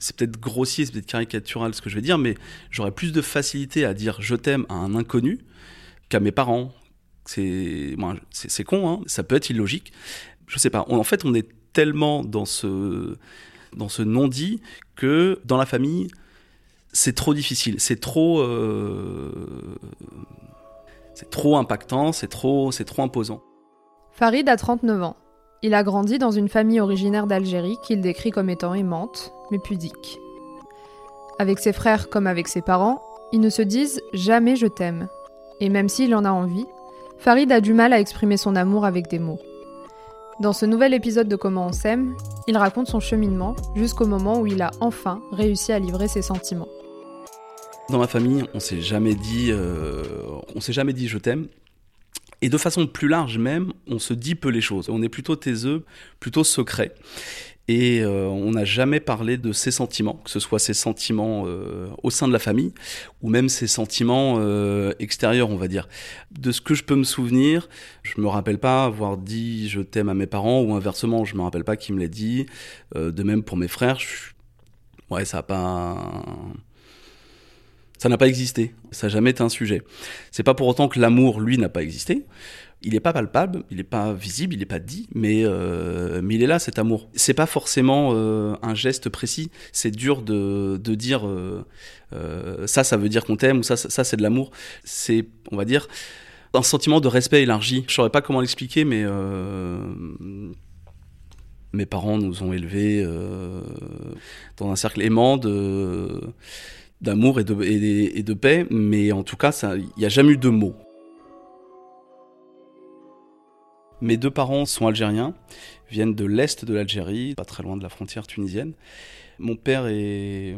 C'est peut-être grossier, c'est peut-être caricatural ce que je vais dire, mais j'aurais plus de facilité à dire je t'aime à un inconnu qu'à mes parents. C'est con, hein ça peut être illogique. Je sais pas. en fait, on est tellement dans ce, dans ce non-dit que dans la famille, c'est trop difficile. C'est trop. Euh, c'est trop impactant, c'est trop, c'est trop imposant. Farid a 39 ans. Il a grandi dans une famille originaire d'Algérie qu'il décrit comme étant aimante, mais pudique. Avec ses frères comme avec ses parents, ils ne se disent jamais je t'aime. Et même s'il en a envie, Farid a du mal à exprimer son amour avec des mots. Dans ce nouvel épisode de Comment on s'aime, il raconte son cheminement jusqu'au moment où il a enfin réussi à livrer ses sentiments. Dans ma famille, on s'est jamais dit, euh, on s'est jamais dit je t'aime. Et de façon plus large même, on se dit peu les choses. On est plutôt taiseux, plutôt secret. Et euh, on n'a jamais parlé de ses sentiments, que ce soit ses sentiments euh, au sein de la famille ou même ses sentiments euh, extérieurs, on va dire. De ce que je peux me souvenir, je me rappelle pas avoir dit je t'aime à mes parents ou inversement, je me rappelle pas qui me l'a dit. de même pour mes frères, ouais, ça a pas. Ça n'a pas existé. Ça n'a jamais été un sujet. C'est pas pour autant que l'amour, lui, n'a pas existé il n'est pas palpable, il n'est pas visible, il n'est pas dit, mais, euh, mais il est là cet amour. C'est pas forcément euh, un geste précis. C'est dur de, de dire euh, ça, ça veut dire qu'on t'aime ou ça, ça, c'est de l'amour. C'est, on va dire, un sentiment de respect élargi. Je saurais pas comment l'expliquer, mais mes parents nous ont élevés dans un cercle aimant de d'amour et de, paix, mais en tout cas, il n'y a jamais eu de mots. Mes deux parents sont algériens, viennent de l'est de l'Algérie, pas très loin de la frontière tunisienne. Mon père est,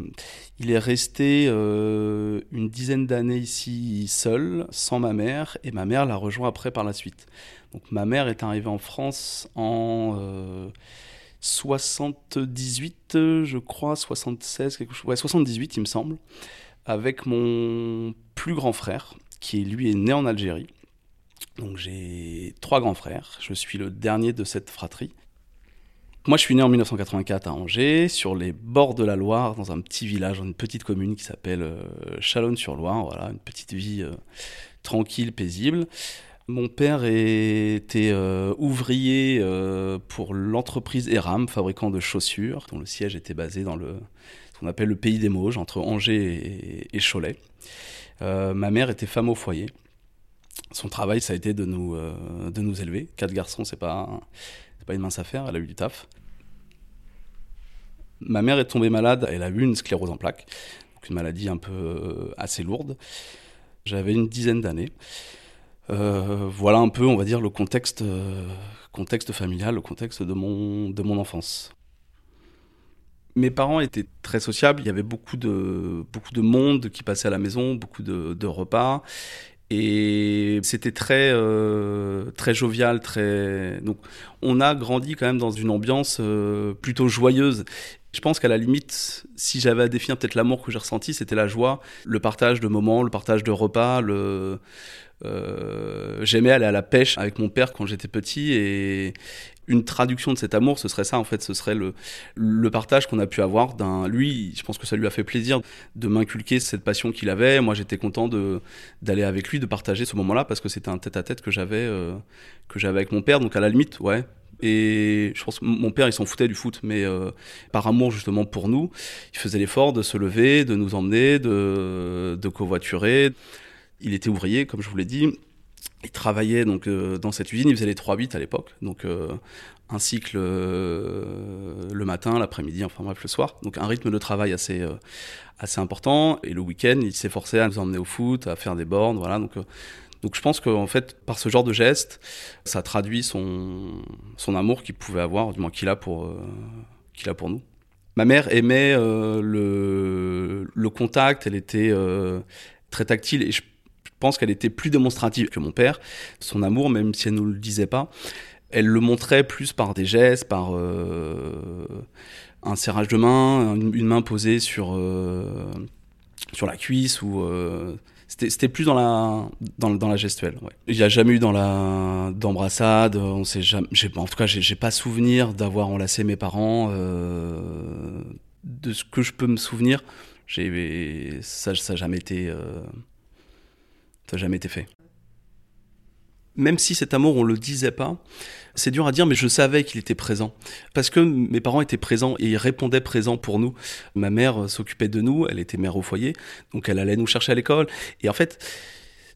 il est resté euh, une dizaine d'années ici seul, sans ma mère, et ma mère l'a rejoint après par la suite. Donc ma mère est arrivée en France en 78, euh, je crois, 76, quelque chose, ouais, 78 il me semble, avec mon plus grand frère, qui lui est né en Algérie donc j'ai trois grands frères, je suis le dernier de cette fratrie. Moi je suis né en 1984 à Angers, sur les bords de la Loire, dans un petit village, dans une petite commune qui s'appelle euh, Chalonne-sur-Loire, voilà, une petite vie euh, tranquille, paisible. Mon père était euh, ouvrier pour l'entreprise Eram, fabricant de chaussures, dont le siège était basé dans le, ce qu'on appelle le pays des Mauges, entre Angers et, et Cholet. ma mère était femme au foyer son travail, ça a été de nous, euh, de nous élever. Quatre garçons, c'est pas, pas une mince affaire, elle a eu du taf. Ma mère est tombée malade, elle a eu une sclérose en plaques, donc une maladie un peu euh, assez lourde. J'avais une dizaine d'années. Euh, voilà un peu, on va dire, le contexte, contexte familial, le contexte de mon, de mon enfance. Mes parents étaient très sociables, il y avait beaucoup de, beaucoup de monde qui passait à la maison, beaucoup de, repas. Et c'était très, euh, très jovial. Donc, on a grandi quand même dans une ambiance euh, plutôt joyeuse. Je pense qu'à la limite, si j'avais à définir peut-être l'amour que j'ai ressenti, c'était la joie, le partage de moments, le partage de repas, le, euh, j'aimais aller à la pêche avec mon père quand j'étais petit et une traduction de cet amour, ce serait ça en fait, ce serait le, le partage qu'on a pu avoir d'un lui. Je pense que ça lui a fait plaisir de m'inculquer cette passion qu'il avait. Moi, j'étais content de d'aller avec lui, de partager ce moment-là parce que c'était un tête-à-tête que j'avais euh, que j'avais avec mon père. Donc à la limite, ouais. Et je pense que mon père, il s'en foutait du foot, mais euh, par amour justement pour nous, il faisait l'effort de se lever, de nous emmener, de, de covoiturer. Il était ouvrier, comme je vous l'ai dit. Il travaillait donc euh, dans cette usine. Il faisait les 3-8 à l'époque, donc euh, un cycle euh, le matin, l'après-midi, enfin bref le soir. Donc un rythme de travail assez assez important. Et le week-end, il s'efforçait à nous emmener au foot, à faire des bornes, voilà. Donc donc je pense qu'en fait, par ce genre de geste, ça traduit son, son amour qu'il pouvait avoir, du moins qu'il a pour, qu'il a pour nous. Ma mère aimait le, le contact, elle était très tactile et pense qu'elle était plus démonstrative que mon père. Son amour, même si elle ne nous le disait pas, elle le montrait plus par des gestes, par euh, un serrage de main, une, main posée sur, euh, sur la cuisse ou euh, c'était plus dans la dans, dans la gestuelle. Il n'y a jamais eu dans la d'embrassade. On sait jamais. En tout cas, j'ai pas souvenir d'avoir enlacé mes parents de ce que je peux me souvenir, j'ai, ça n'a jamais, été, ça jamais été fait. Même si cet amour, on le disait pas, c'est dur à dire, mais je savais qu'il était présent. Parce que mes parents étaient présents et ils répondaient présents pour nous. Ma mère s'occupait de nous, elle était mère au foyer, donc elle allait nous chercher à l'école. Et en fait,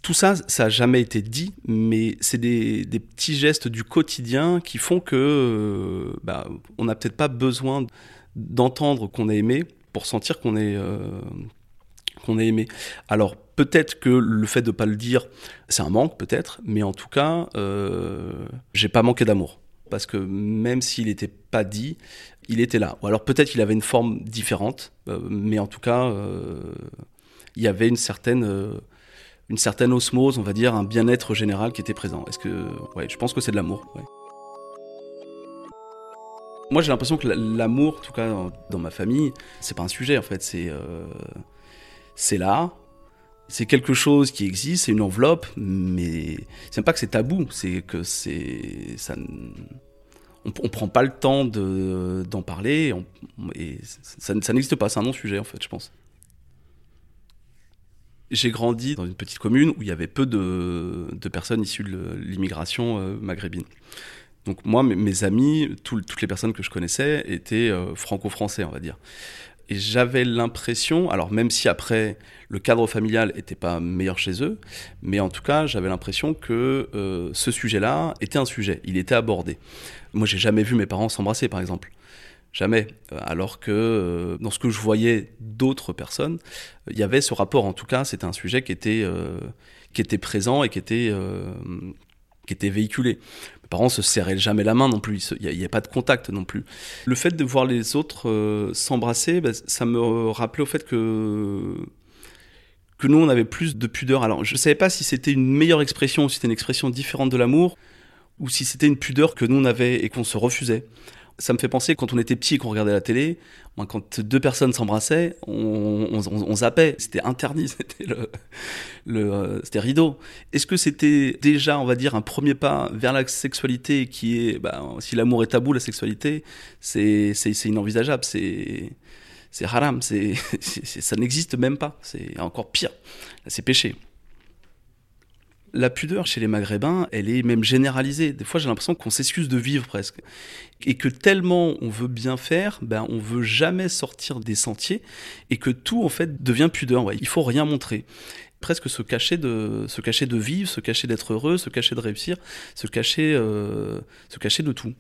tout ça, ça n'a jamais été dit, mais c'est des, petits gestes du quotidien qui font que euh, bah, on n'a peut-être pas besoin d'entendre qu'on a aimé pour sentir qu'on est, euh, qu'on est aimé. Alors peut-être que le fait de pas le dire, c'est un manque peut-être, mais en tout cas, euh, j'ai pas manqué d'amour. Parce que même s'il n'était pas dit, il était là. Ou alors peut-être qu'il avait une forme différente, euh, mais en tout cas, il y avait une certaine une certaine osmose, on va dire, un bien-être général qui était présent. Est-ce que, ouais, je pense que c'est de l'amour. Moi, j'ai l'impression que l'amour, en tout cas dans ma famille, c'est pas un sujet en fait. C'est euh, c'est là, c'est quelque chose qui existe, c'est une enveloppe, mais c'est pas que c'est tabou, c'est que c'est ça. On, on, prend pas le temps d'en parler, et ça, ça n'existe pas. C'est un non-sujet en fait, je pense. J'ai grandi dans une petite commune où il y avait peu de, personnes issues de l'immigration euh, maghrébine. Donc moi, mes, amis, toutes les personnes que je connaissais étaient euh, franco-français, on va dire. Et j'avais l'impression, alors même si après le cadre familial n'était pas meilleur chez eux, mais en tout cas j'avais l'impression que euh, ce sujet-là était un sujet, il était abordé. Moi j'ai jamais vu mes parents s'embrasser par exemple. Jamais. Euh, alors que euh, dans ce que je voyais d'autres personnes, il y avait ce rapport. En tout cas, c'était un sujet qui était, qui était présent et qui était, qui était véhiculé. Mes parents se serraient jamais la main non plus. Il n'y a, pas de contact non plus. Le fait de voir les autres s'embrasser, bah, ça me rappelait au fait que que nous on avait plus de pudeur. Alors je ne savais pas si c'était une meilleure expression si c'était une expression différente de l'amour ou si c'était une pudeur que nous on avait et qu'on se refusait ça me fait penser quand on était petit et qu'on regardait la télé, quand deux personnes s'embrassaient, on, zappait, c'était interdit, c'était le, euh, c'était rideau. Est-ce que c'était déjà, on va dire, un premier pas vers la sexualité qui est, bah, si l'amour est tabou, la sexualité, c'est inenvisageable, c'est c'est haram, c'est ça n'existe même pas, c'est encore pire, c'est péché la pudeur chez les Maghrébins, elle est même généralisée. Des fois, j'ai l'impression qu'on s'excuse de vivre presque. Et que tellement on veut bien faire, ben, on veut jamais sortir des sentiers et que tout, en fait, devient pudeur. Ouais. Il faut rien montrer presque se cacher de se cacher de vivre, se cacher d'être heureux, se cacher de réussir, se cacher euh, se cacher de tout.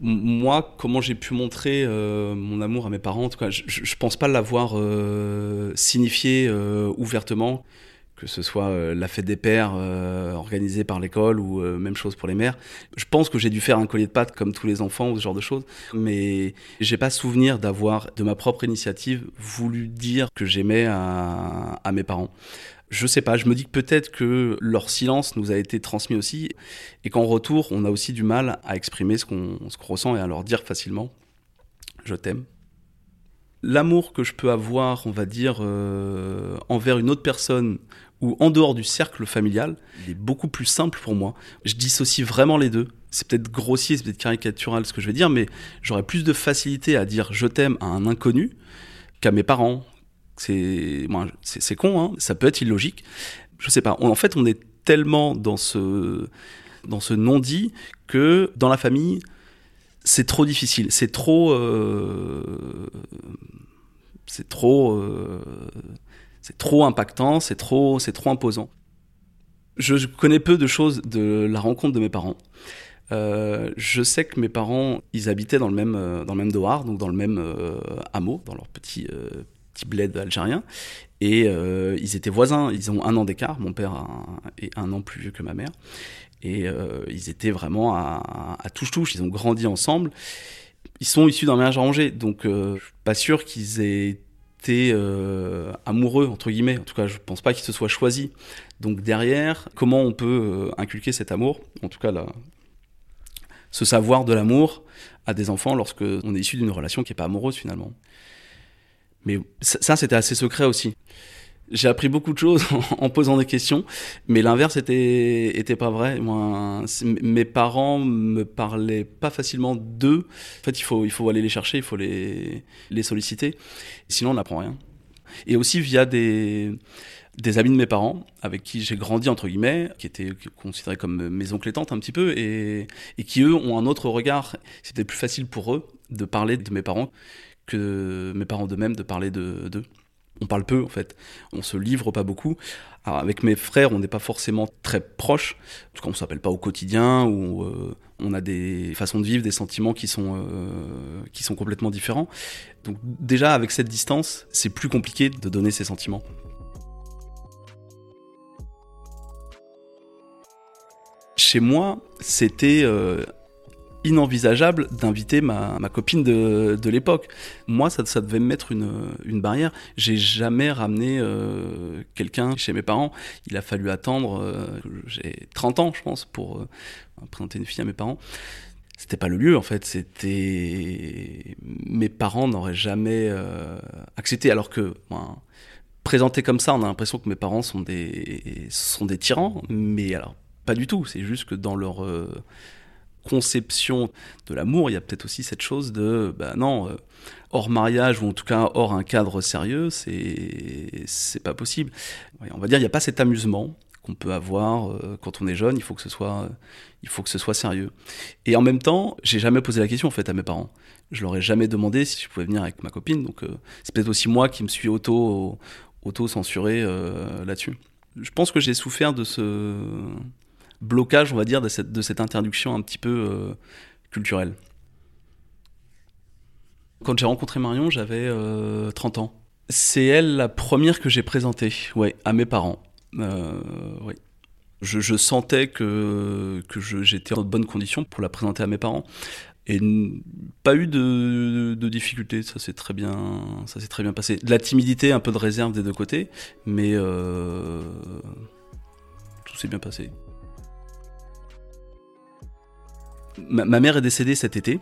Moi, comment j'ai pu montrer euh, mon amour à mes parents, je, je pense pas l'avoir euh, signifié ouvertement que ce soit euh, la fête des pères euh, organisée par l'école ou euh, même chose pour les mères. Je pense que j'ai dû faire un collier de pâtes comme tous les enfants ou ce genre de choses, mais j'ai pas souvenir d'avoir de ma propre initiative voulu dire que j'aimais à, mes parents. Je sais pas, je me dis que peut-être que leur silence nous a été transmis aussi et qu'en retour, on a aussi du mal à exprimer ce qu'on ressent et à leur dire facilement je t'aime l'amour que je peux avoir, on va dire, envers une autre personne ou en dehors du cercle familial, il est beaucoup plus simple pour moi. Je dissocie vraiment les deux. C'est peut-être grossier, c'est peut-être caricatural ce que je vais dire, mais j'aurais plus de facilité à dire je t'aime à un inconnu qu'à mes parents. C'est c'est con, hein ça peut être illogique. Je sais pas. en fait, on est tellement dans ce, dans ce non-dit que dans la famille, c'est trop difficile. C'est trop. Euh, c'est trop. Euh, c'est trop impactant, c'est trop, c'est trop imposant. Je connais peu de choses de la rencontre de mes parents. Euh, je sais que mes parents, ils habitaient dans le même, euh, dans le même Dohar, donc dans le même euh, hameau, dans leur petit, petit bled algérien. Et ils étaient voisins, ils ont un an d'écart, mon père est un an plus vieux que ma mère. Et ils étaient vraiment à, touche-touche, ils ont grandi ensemble. Ils sont issus d'un ménage arrangé, donc je suis pas sûr qu'ils aient euh, amoureux, entre guillemets. En tout cas, je pense pas qu'il se soit choisi. Donc derrière, comment on peut euh, inculquer cet amour En tout cas, ce savoir de l'amour à des enfants lorsque on est issu d'une relation qui n'est pas amoureuse finalement. Mais ça, c'était assez secret aussi. J'ai appris beaucoup de choses en posant des questions, mais l'inverse était, était pas vrai. Moi, mes parents me parlaient pas facilement d'eux. En fait, il faut, il faut aller les chercher, il faut les, les solliciter. Sinon, on n'apprend rien. Et aussi via des, des amis de mes parents, avec qui j'ai grandi, entre guillemets, qui étaient considérés comme mes oncles et tantes un petit peu, et, et qui eux ont un autre regard. C'était plus facile pour eux de parler de mes parents que mes parents d'eux-mêmes de parler d'eux on parle peu en fait, on se livre pas beaucoup. Avec mes frères, on n'est pas forcément très proches, en tout cas on s'appelle pas au quotidien, ou euh, on a des façons de vivre, des sentiments qui sont, euh, qui sont complètement différents. Donc déjà avec cette distance, c'est plus compliqué de donner ces sentiments. Chez moi, c'était euh, inenvisageable d'inviter ma, copine de, l'époque. Moi, ça, devait me mettre une, barrière. J'ai jamais ramené euh, quelqu'un chez mes parents. Il a fallu attendre, euh, j'ai 30 ans, je pense, pour euh, présenter une fille à mes parents. C'était pas le lieu, en fait. C'était. Mes parents n'auraient jamais accepté, alors que. Ben, présenté comme ça, on a l'impression que mes parents sont des, sont des tyrans, mais alors, pas du tout. C'est juste que dans leur conception de l'amour, il y a peut-être aussi cette chose de, ben non, euh, hors mariage ou en tout cas hors un cadre sérieux, c'est c'est pas possible. on va dire, il n'y a pas cet amusement qu'on peut avoir euh, quand on est jeune. Il faut que ce soit, il faut que ce soit sérieux. Et en même temps, j'ai jamais posé la question en fait à mes parents. Je leur ai jamais demandé si je pouvais venir avec ma copine. Donc euh, c'est peut-être aussi moi qui me suis auto auto censuré là-dessus. Je pense que j'ai souffert de ce blocage, on va dire, de cette, de cette interdiction un petit peu euh, culturelle. Quand j'ai rencontré Marion, j'avais 30 euh, ans. C'est elle la première que j'ai présentée, ouais, à mes parents. Euh, je, je, sentais que, que j'étais en bonne condition pour la présenter à mes parents. Et pas eu de, de, difficultés, ça s'est très bien, ça s'est très bien passé. De la timidité, un peu de réserve des deux côtés, mais tout s'est bien passé. Ma, mère est décédée cet été.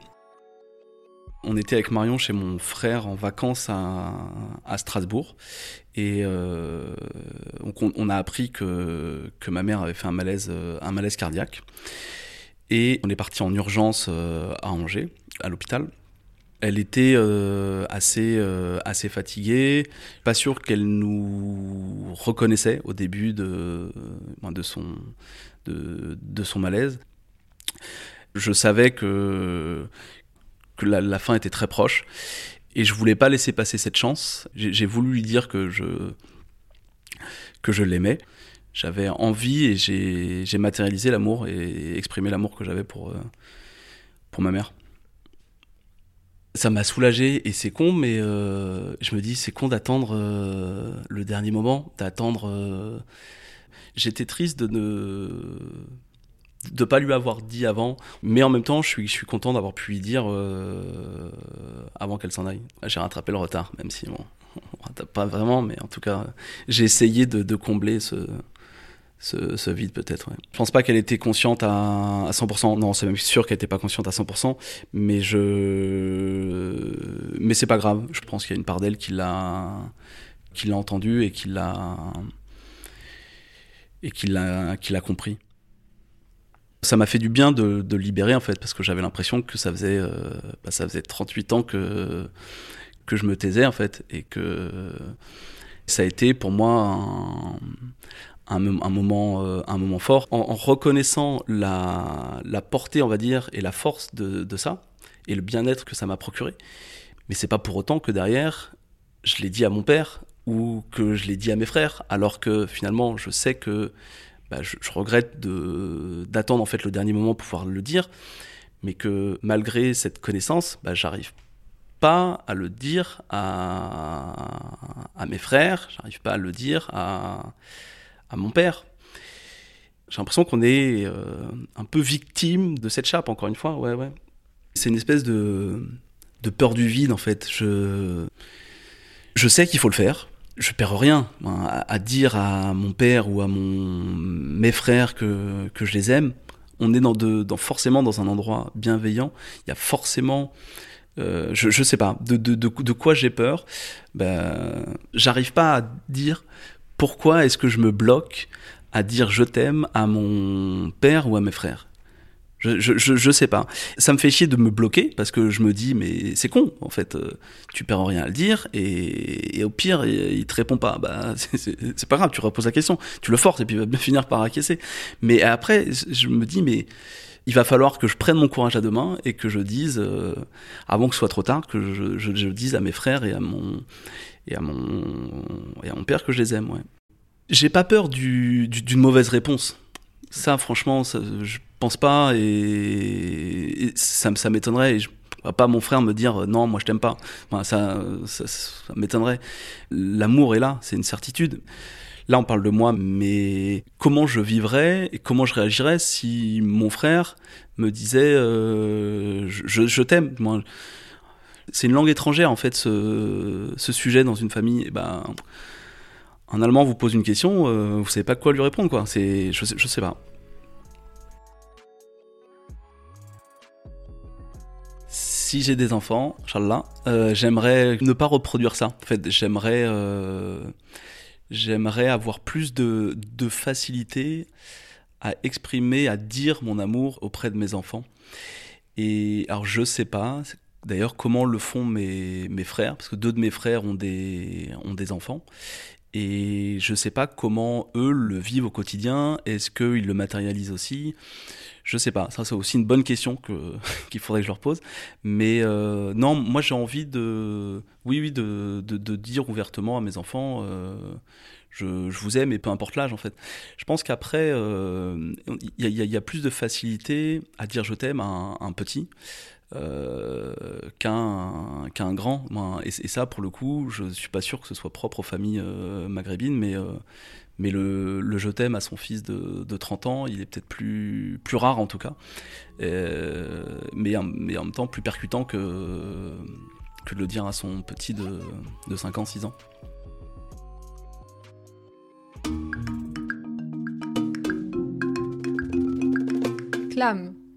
On était avec Marion chez mon frère en vacances à, Strasbourg. Et euh, on, a appris que, ma mère avait fait un malaise, euh, un malaise cardiaque. Et on est parti en urgence euh, à Angers, à l'hôpital. Elle était assez, assez fatiguée, pas sûr qu'elle nous reconnaissait au début de son malaise je savais que, que la, fin était très proche et je voulais pas laisser passer cette chance. J'ai voulu lui dire que je, que je l'aimais. J'avais envie et j'ai matérialisé l'amour et exprimé l'amour que j'avais pour, euh, pour ma mère. Ça m'a soulagé et c'est con, mais euh, je me dis c'est con d'attendre euh, le dernier moment, d'attendre. J'étais triste de ne de pas lui avoir dit avant, mais en même temps, je suis, je suis content d'avoir pu lui dire euh, avant qu'elle s'en aille. J'ai rattrapé le retard, même si bon, on rattrape pas vraiment, mais en tout cas, j'ai essayé de, combler ce, ce, vide peut-être. Ouais. Je pense pas qu'elle était consciente à, à 100%. Non, c'est même sûr qu'elle était pas consciente à 100%, mais je, mais c'est pas grave. Je pense qu'il y a une part d'elle qui l'a, qui l'a entendu et qui l'a, et qui l'a, qui l'a compris. Ça m'a fait du bien de, de, libérer en fait, parce que j'avais l'impression que ça faisait, euh, bah, ça faisait 38 ans que, que je me taisais en fait, et que ça a été pour moi un, un, moment, euh, un moment fort. En, reconnaissant la, la, portée, on va dire, et la force de, de ça, et le bien-être que ça m'a procuré. Mais c'est pas pour autant que derrière, je l'ai dit à mon père ou que je l'ai dit à mes frères, alors que finalement, je sais que bah, je, regrette d'attendre en fait le dernier moment pour pouvoir le dire, mais que malgré cette connaissance, bah, j'arrive pas à le dire à, mes frères, j'arrive pas à le dire à, mon père. J'ai l'impression qu'on est euh, un peu victime de cette chape, encore une fois. Ouais, ouais. C'est une espèce de, peur du vide, en fait. Je sais qu'il faut le faire je perds rien à, dire à mon père ou à mon, mes frères que, je les aime. On est dans, forcément dans un endroit bienveillant. Il y a forcément, euh, je, sais pas, de, de, de, quoi j'ai peur. Ben, j'arrive pas à dire pourquoi est-ce que je me bloque à dire je t'aime à mon père ou à mes frères je, je, je, sais pas. Ça me fait chier de me bloquer parce que je me dis mais c'est con en fait. Euh, tu perds rien à le dire et, au pire il, te répond pas. Bah c'est pas grave. Tu reposes la question. Tu le forces et puis il va bien finir par acquiescer. Mais après je me dis mais il va falloir que je prenne mon courage à deux mains et que je dise euh, avant que ce soit trop tard que je, je, dise à mes frères et à mon et à mon et à mon père que je les aime. Ouais. J'ai pas peur d'une du, mauvaise réponse. Ça, franchement, je pense pas et, ça, ça m'étonnerait. je pas mon frère me dire non, moi je t'aime pas. ça, ça, m'étonnerait. L'amour est là, c'est une certitude. Là, on parle de moi, mais comment je vivrais et comment je réagirais si mon frère me disait euh, je, t'aime? C'est une langue étrangère en fait, ce, sujet dans une famille. Et ben, un Allemand vous pose une question, euh, vous savez pas quoi lui répondre, quoi. C'est, je, je sais pas. Si j'ai des enfants, Inch'Allah, euh, j'aimerais ne pas reproduire ça. En fait, j'aimerais, euh, j'aimerais avoir plus de, de facilité à exprimer, à dire mon amour auprès de mes enfants. Et alors, je sais pas, D'ailleurs, comment le font mes, mes, frères Parce que deux de mes frères ont des, ont des enfants. Et je ne sais pas comment eux le vivent au quotidien. Est-ce qu'ils le matérialisent aussi? Je sais pas. Ça, c'est aussi une bonne question qu'il faudrait que je leur pose. Mais euh, non, moi, j'ai envie de, oui, oui, de, de, dire ouvertement à mes enfants. Euh, je, vous aime et peu importe l'âge en fait. Je pense qu'après, euh, il y, y, a plus de facilité à dire je t'aime à, un, petit. Euh, qu'un qu'un grand. Et, ça, pour le coup, je suis pas sûr que ce soit propre aux familles euh, maghrébines, mais, euh, le, je t'aime à son fils de, de, 30 ans, il est peut-être plus, rare en tout cas, mais, en même temps plus percutant que, de le dire à son petit de 5 ans, 6 ans. klamm.